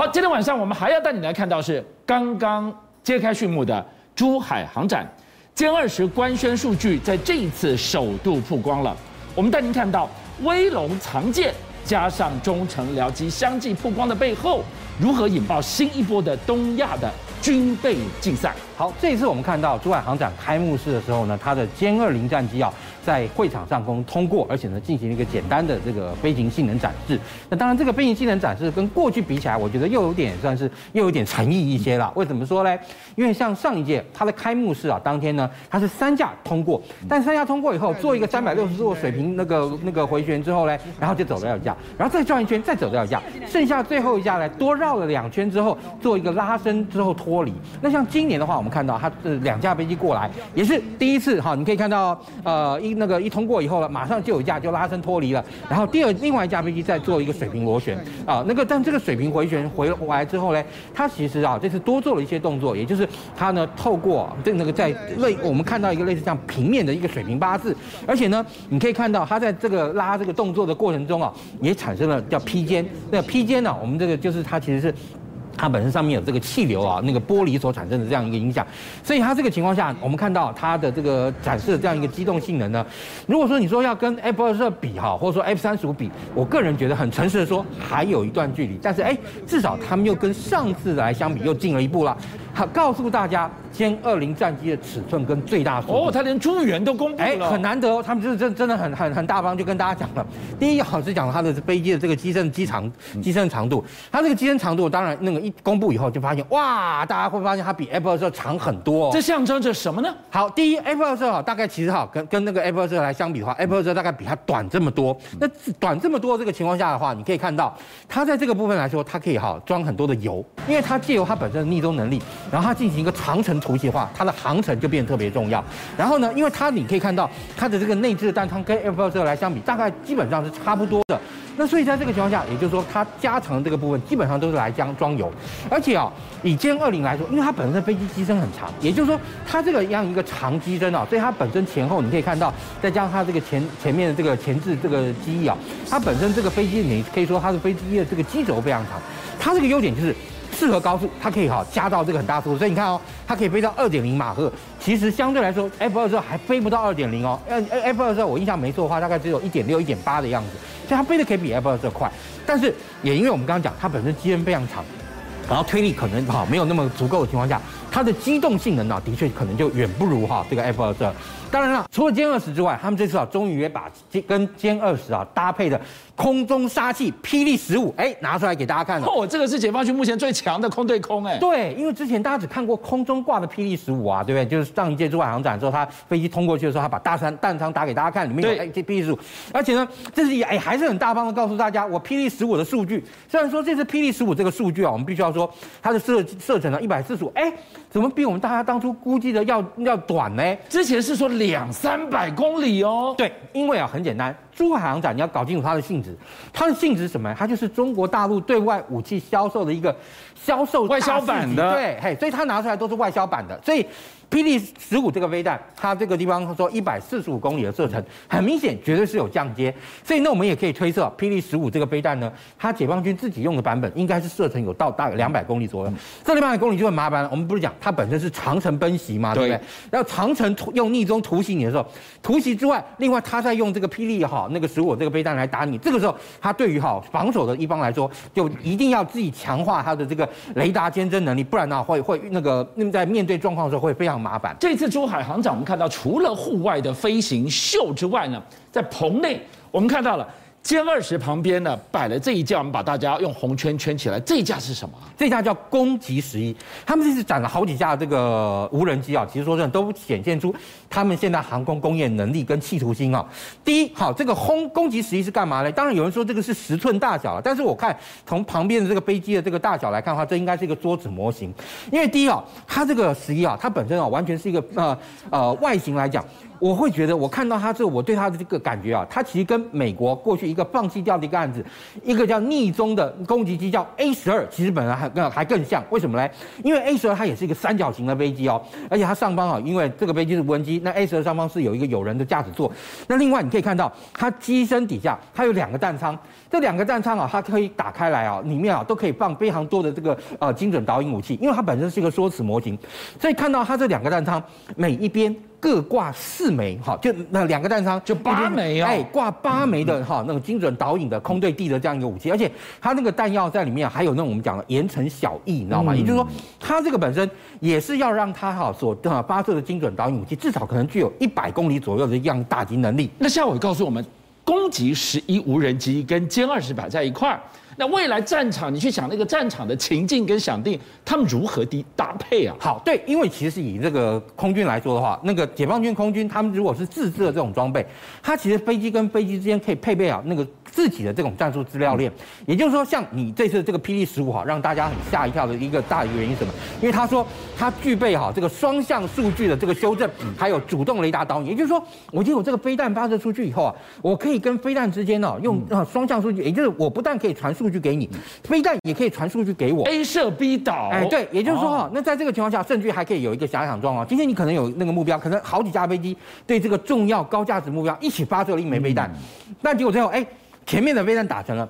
好，今天晚上我们还要带你来看到是刚刚揭开序幕的珠海航展，歼二十官宣数据在这一次首度曝光了。我们带您看到威龙藏舰加上中程僚机相继曝光的背后，如何引爆新一波的东亚的军备竞赛？好，这一次我们看到珠海航展开幕式的时候呢，它的歼二零战机啊。在会场上空通过，而且呢，进行了一个简单的这个飞行性能展示。那当然，这个飞行性能展示跟过去比起来，我觉得又有点算是又有点诚意一些了。为什么说呢？因为像上一届它的开幕式啊，当天呢，它是三架通过，但三架通过以后，做一个三百六十度水平那个那个回旋之后呢，然后就走掉一架，然后再转一圈，再走掉一架，剩下最后一架呢，多绕了两圈之后，做一个拉伸之后脱离。那像今年的话，我们看到它这两架飞机过来，也是第一次哈，你可以看到呃那个一通过以后了，马上就有架就拉升脱离了，然后第二另外一架飞机再做一个水平螺旋啊，那个但这个水平回旋回来之后呢，它其实啊这次多做了一些动作，也就是它呢透过这那个在类我们看到一个类似像平面的一个水平八字，而且呢你可以看到它在这个拉这个动作的过程中啊，也产生了叫披肩，那披肩呢我们这个就是它其实是。它本身上面有这个气流啊，那个玻璃所产生的这样一个影响，所以它这个情况下，我们看到它的这个展示的这样一个机动性能呢，如果说你说要跟 F 二十二比哈，或者说 F 三十五比，我个人觉得很诚实的说，还有一段距离，但是哎，至少他们又跟上次来相比又进了一步了。好，告诉大家。歼二零战机的尺寸跟最大速哦，他连诸元都公布了，哎，很难得哦，他们就是真真的很很很大方，就跟大家讲了。第一，好是讲它的飞机的这个机身机长机身长度，它这个机身长度，当然那个一公布以后就发现，哇，大家会发现它比 F 二十二长很多哦。这象征着什么呢？好，第一，F 二十二大概其实哈跟跟那个 F 二十二来相比的话，F 二十二大概比它短这么多。那短这么多这个情况下的话，你可以看到它在这个部分来说，它可以哈装很多的油，因为它借由它本身的逆风能力，然后它进行一个长程突袭化，它的航程就变得特别重要。然后呢，因为它你可以看到它的这个内置的弹仓跟 F 二十二来相比，大概基本上是差不多的。那所以在这个情况下，也就是说它加长的这个部分基本上都是来将装油。而且啊，以歼二零来说，因为它本身的飞机机身很长，也就是说它这个样一个长机身啊，所以它本身前后你可以看到，再加上它这个前前面的这个前置这个机翼啊，它本身这个飞机你可以说它的飞机的这个机轴非常长。它这个优点就是。适合高速，它可以哈加到这个很大速度，所以你看哦，它可以飞到二点零马赫。其实相对来说，F 二之后还飞不到二点零哦。，F 二之后我印象没错的话，大概只有一点六、一点八的样子，所以它飞的可以比 F 二之快。但是也因为我们刚刚讲，它本身机身非常长，然后推力可能哈没有那么足够的情况下，它的机动性能呢，的确可能就远不如哈这个 F 二十二。当然了，除了歼二十之外，他们这次啊，终于也把跟歼二十啊搭配的空中杀器霹雳十五，哎，拿出来给大家看了。哦，这个是解放军目前最强的空对空，哎。对，因为之前大家只看过空中挂的霹雳十五啊，对不对？就是上一届珠海航展的时候，他飞机通过去的时候，他把大山弹仓打给大家看，里面有哎这霹雳十五，而且呢，这是也哎还是很大方的告诉大家，我霹雳十五的数据。虽然说这次霹雳十五这个数据啊，我们必须要说它的射射程呢一百四十五，哎，怎么比我们大家当初估计的要要短呢？之前是说两三百。公里哦，对，因为啊很简单，珠海航展你要搞清楚它的性质，它的性质是什么？它就是中国大陆对外武器销售的一个销售外销版的，对，嘿，所以它拿出来都是外销版的，所以。霹雳十五这个飞弹，它这个地方说一百四十五公里的射程，很明显绝对是有降阶，所以那我们也可以推测，霹雳十五这个飞弹呢，它解放军自己用的版本应该是射程有到大概两百公里左右。这两百公里就很麻烦了，我们不是讲它本身是长程奔袭嘛，对不对？然后长程用逆中突袭你的时候，突袭之外，另外它在用这个霹雳哈那个十五这个飞弹来打你，这个时候它对于哈防守的一方来说，就一定要自己强化它的这个雷达监侦能力，不然呢会会那个那么在面对状况的时候会非常。麻烦。这次珠海航展，我们看到除了户外的飞行秀之外呢，在棚内我们看到了。歼二十旁边呢摆了这一架，我们把大家用红圈圈起来。这一架是什么？这一架叫攻击十一。他们这次展了好几架这个无人机啊，其实说真的都显现出他们现在航空工业能力跟企图心啊。第一，好，这个轰攻击十一是干嘛呢？当然有人说这个是十寸大小了，但是我看从旁边的这个飞机的这个大小来看的话，这应该是一个桌子模型。因为第一啊，它这个十一啊，它本身啊完全是一个呃呃外形来讲。我会觉得我看到他这，我对他的这个感觉啊，他其实跟美国过去一个放弃掉的一个案子，一个叫匿踪的攻击机叫 A 十二，其实本来还更还更像。为什么呢？因为 A 十二它也是一个三角形的飞机哦，而且它上方啊，因为这个飞机是无人机，那 A 十二上方是有一个有人的驾驶座。那另外你可以看到，它机身底下它有两个弹仓，这两个弹仓啊，它可以打开来啊，里面啊都可以放非常多的这个呃精准导引武器，因为它本身是一个缩尺模型，所以看到它这两个弹仓每一边。各挂四枚，哈，就那两个弹仓就八枚哦，哎，挂八枚的哈，那个精准导引的空对地的这样一个武器，而且它那个弹药在里面还有那种我们讲的盐城小翼，你知道吗？也就是说，它这个本身也是要让它哈所发射的精准导引武器至少可能具有一百公里左右的这样打击能力。那夏伟告诉我们，攻击十一无人机跟歼二十摆在一块儿。那未来战场，你去想那个战场的情境跟想定，他们如何的搭配啊？好，对，因为其实以这个空军来说的话，那个解放军空军他们如果是自制的这种装备，它其实飞机跟飞机之间可以配备啊那个。自己的这种战术资料链，也就是说，像你这次这个霹雳十五哈，让大家很吓一跳的一个大的原因是什么？因为他说它具备哈这个双向数据的这个修正，还有主动雷达导引。也就是说，我今天有这个飞弹发射出去以后啊，我可以跟飞弹之间呢用啊双向数据，也就是我不但可以传数据给你，飞弹也可以传数据给我。A 射 B 导，哎，对，也就是说哈，那在这个情况下，甚至还可以有一个假想状况。今天你可能有那个目标，可能好几架飞机对这个重要高价值目标一起发射了一枚飞弹，但结果最后哎。前面的飞弹打成了。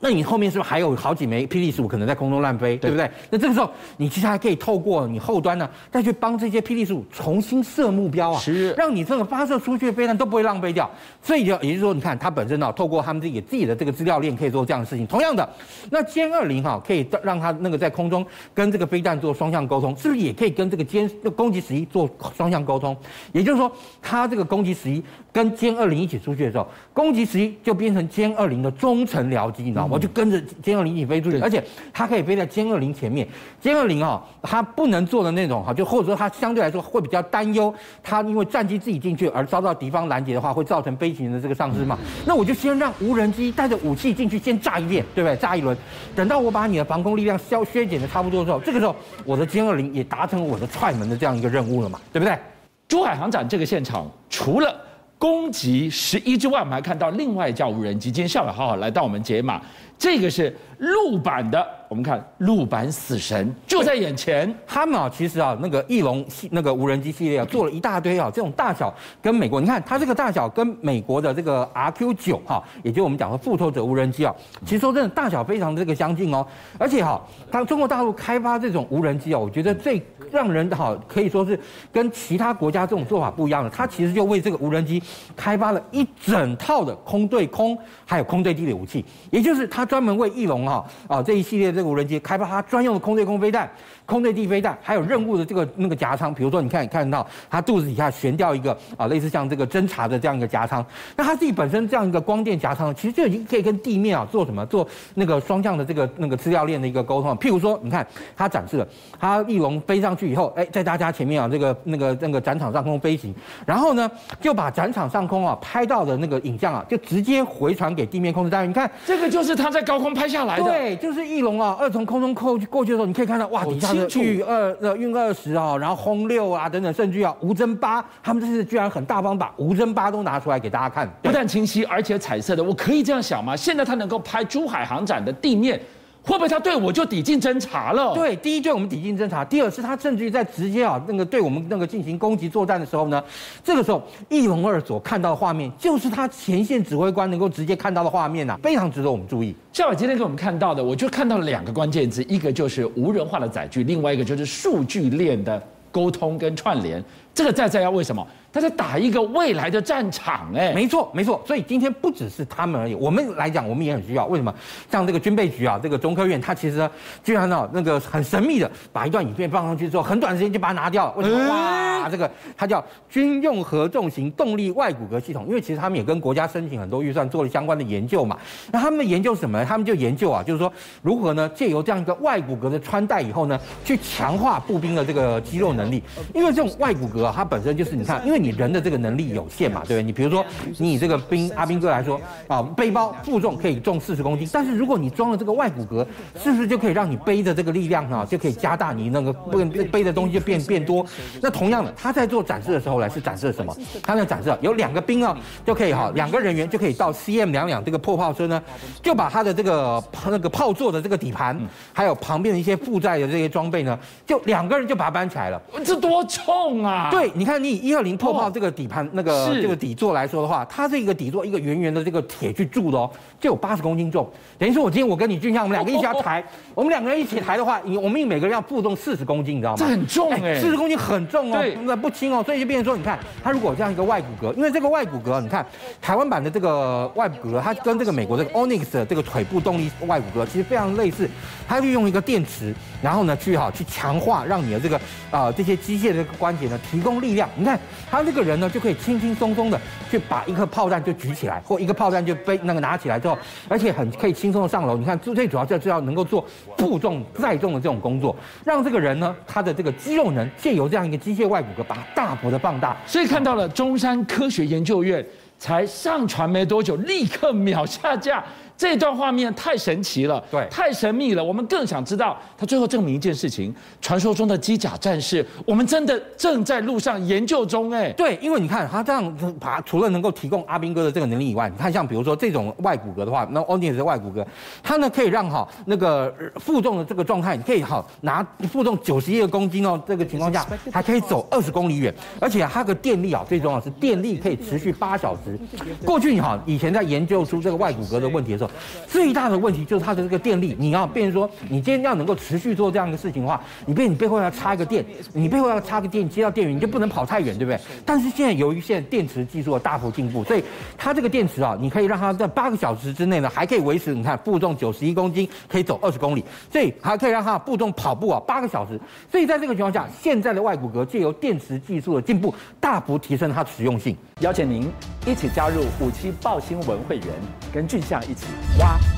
那你后面是不是还有好几枚霹雳十五可能在空中乱飞，对不对？那这个时候你其实还可以透过你后端呢，再去帮这些霹雳十五重新设目标啊，是让你这个发射出去的飞弹都不会浪费掉。所以就也就是说，你看它本身呢，透过他们自己自己的这个资料链可以做这样的事情。同样的，那歼二零哈可以让它那个在空中跟这个飞弹做双向沟通，是不是也可以跟这个歼攻击十一做双向沟通？也就是说，它这个攻击十一跟歼二零一起出去的时候，攻击十一就变成歼二零的中程僚机，你知道吗？我就跟着歼二零一起飞出去，而且它可以飞在歼二零前面。歼二零啊，它不能做的那种哈，就或者说它相对来说会比较担忧，它因为战机自己进去而遭到敌方拦截的话，会造成飞行员的这个丧失嘛。那我就先让无人机带着武器进去，先炸一遍，对不对？炸一轮，等到我把你的防空力量消削减的差不多的时候，这个时候我的歼二零也达成我的踹门的这样一个任务了嘛，对不对？珠海航展这个现场除了。攻击十一之外，我们还看到另外一架无人机。今天下午好好来到我们解码，这个是陆版的。我们看陆版死神就在眼前。他们啊，其实啊，那个翼龙系那个无人机系列啊，做了一大堆啊，这种大小跟美国，你看它这个大小跟美国的这个 RQ 九哈，也就我们讲的复仇者无人机啊，其实说真的大小非常这个相近哦。而且哈，当中国大陆开发这种无人机啊，我觉得最让人哈可以说是跟其他国家这种做法不一样的，它其实就为这个无人机开发了一整套的空对空还有空对地的武器，也就是它专门为翼龙哈啊这一系列这个无人机开发它专用的空对空飞弹。空对地飞弹，还有任务的这个那个夹舱，比如说你看，你看到它肚子底下悬吊一个啊，类似像这个侦察的这样一个夹舱。那它自己本身这样一个光电夹舱，其实就已经可以跟地面啊做什么？做那个双向的这个那个资料链的一个沟通。譬如说，你看它展示了，它翼龙飞上去以后，哎，在大家前面啊，这个那个那个展场上空飞行，然后呢，就把展场上空啊拍到的那个影像啊，就直接回传给地面控制单位。你看，这个就是它在高空拍下来的。对，就是翼龙啊，二从空中扣过去的时候，你可以看到哇，底下。运二呃运二十啊，然后轰六啊等等，甚至啊无侦八，他们这次居然很大方把无侦八都拿出来给大家看，不但清晰，而且彩色的。我可以这样想吗？现在他能够拍珠海航展的地面，会不会他对我就抵近侦查了？对，第一对我们抵近侦查，第二是他甚至于在直接啊那个对我们那个进行攻击作战的时候呢，这个时候一龙二所看到的画面，就是他前线指挥官能够直接看到的画面呐、啊，非常值得我们注意。像我今天给我们看到的，我就看到了两个关键字，一个就是无人化的载具，另外一个就是数据链的沟通跟串联。这个在在要为什么？他在打一个未来的战场，哎，没错没错。所以今天不只是他们而已，我们来讲，我们也很需要。为什么？像这个军备局啊，这个中科院，他其实居然呢，那个很神秘的把一段影片放上去之后，很短时间就把它拿掉了。为什么？哇，这个它叫军用合重型动力外骨骼系统，因为其实他们也跟国家申请很多预算做了相关的研究嘛。那他们的研究什么呢？他们就研究啊，就是说如何呢，借由这样一个外骨骼的穿戴以后呢，去强化步兵的这个肌肉能力。因为这种外骨骼啊，它本身就是你看，因为你人的这个能力有限嘛，对不对？你比如说，你这个兵阿兵哥来说啊，背包负重可以重四十公斤，但是如果你装了这个外骨骼，是不是就可以让你背的这个力量啊，就可以加大你那个背背的东西就变变多？那同样的，他在做展示的时候呢，是展示了什么？他在展示有两个兵哦，就可以哈，两个人员就可以到 CM 两两这个破炮车呢，就把他的这个那个炮座的这个底盘，还有旁边的一些负载的这些装备呢，就两个人就把它搬起来了。这多重啊！对，你看你以一二零破炮这个底盘那个这个底座来说的话，它这个底座一个圆圆的这个铁去铸的哦，就有八十公斤重。等于说我今天我跟你俊相，我们两个一起要抬，我们两个人一起抬的话，我们每个人要负重四十公斤，你知道吗？这很重哎，四十公斤很重哦，对，那不轻哦。所以就变成说，你看它如果这样一个外骨骼，因为这个外骨骼，你看台湾版的这个外骨骼，它跟这个美国这个 Onyx 的这个腿部动力外骨骼其实非常类似，它利用一个电池，然后呢去哈去强化，让你的这个啊、这些机械的这个关节呢提供力量。你看他这个人呢就可以轻轻松松的去把一颗炮弹就举起来，或一个炮弹就背那个拿起来之后，而且很可以轻松的上楼。你看最最主要就是要能够做负重载重的这种工作，让这个人呢他的这个肌肉能借由这样一个机械外骨骼把大幅的放大。所以看到了中山科学研究院才上传没多久，立刻秒下架。这段画面太神奇了，对，太神秘了。我们更想知道，他最后证明一件事情：传说中的机甲战士，我们真的正在路上研究中。哎，对，因为你看他这样把，除了能够提供阿兵哥的这个能力以外，你看像比如说这种外骨骼的话，那 Onyx 的外骨骼，它呢可以让哈那个负重的这个状态，你可以哈拿负重九十一个公斤哦，这个情况下还可以走二十公里远，而且它的电力啊，最重要是电力可以持续八小时。过去你哈以前在研究出这个外骨骼的问题的时候。最大的问题就是它的这个电力，你要变成说，你今天要能够持续做这样一个事情的话，你变你背后要插一个电，你背后要插个电接到电源，你就不能跑太远，对不对？但是现在由于现在电池技术的大幅进步，所以它这个电池啊，你可以让它在八个小时之内呢，还可以维持，你看负重九十一公斤，可以走二十公里，所以还可以让它负重跑步啊八个小时。所以在这个情况下，现在的外骨骼借由电池技术的进步，大幅提升它的实用性。邀请您一一起加入五七报新闻会员，跟俊相一起挖。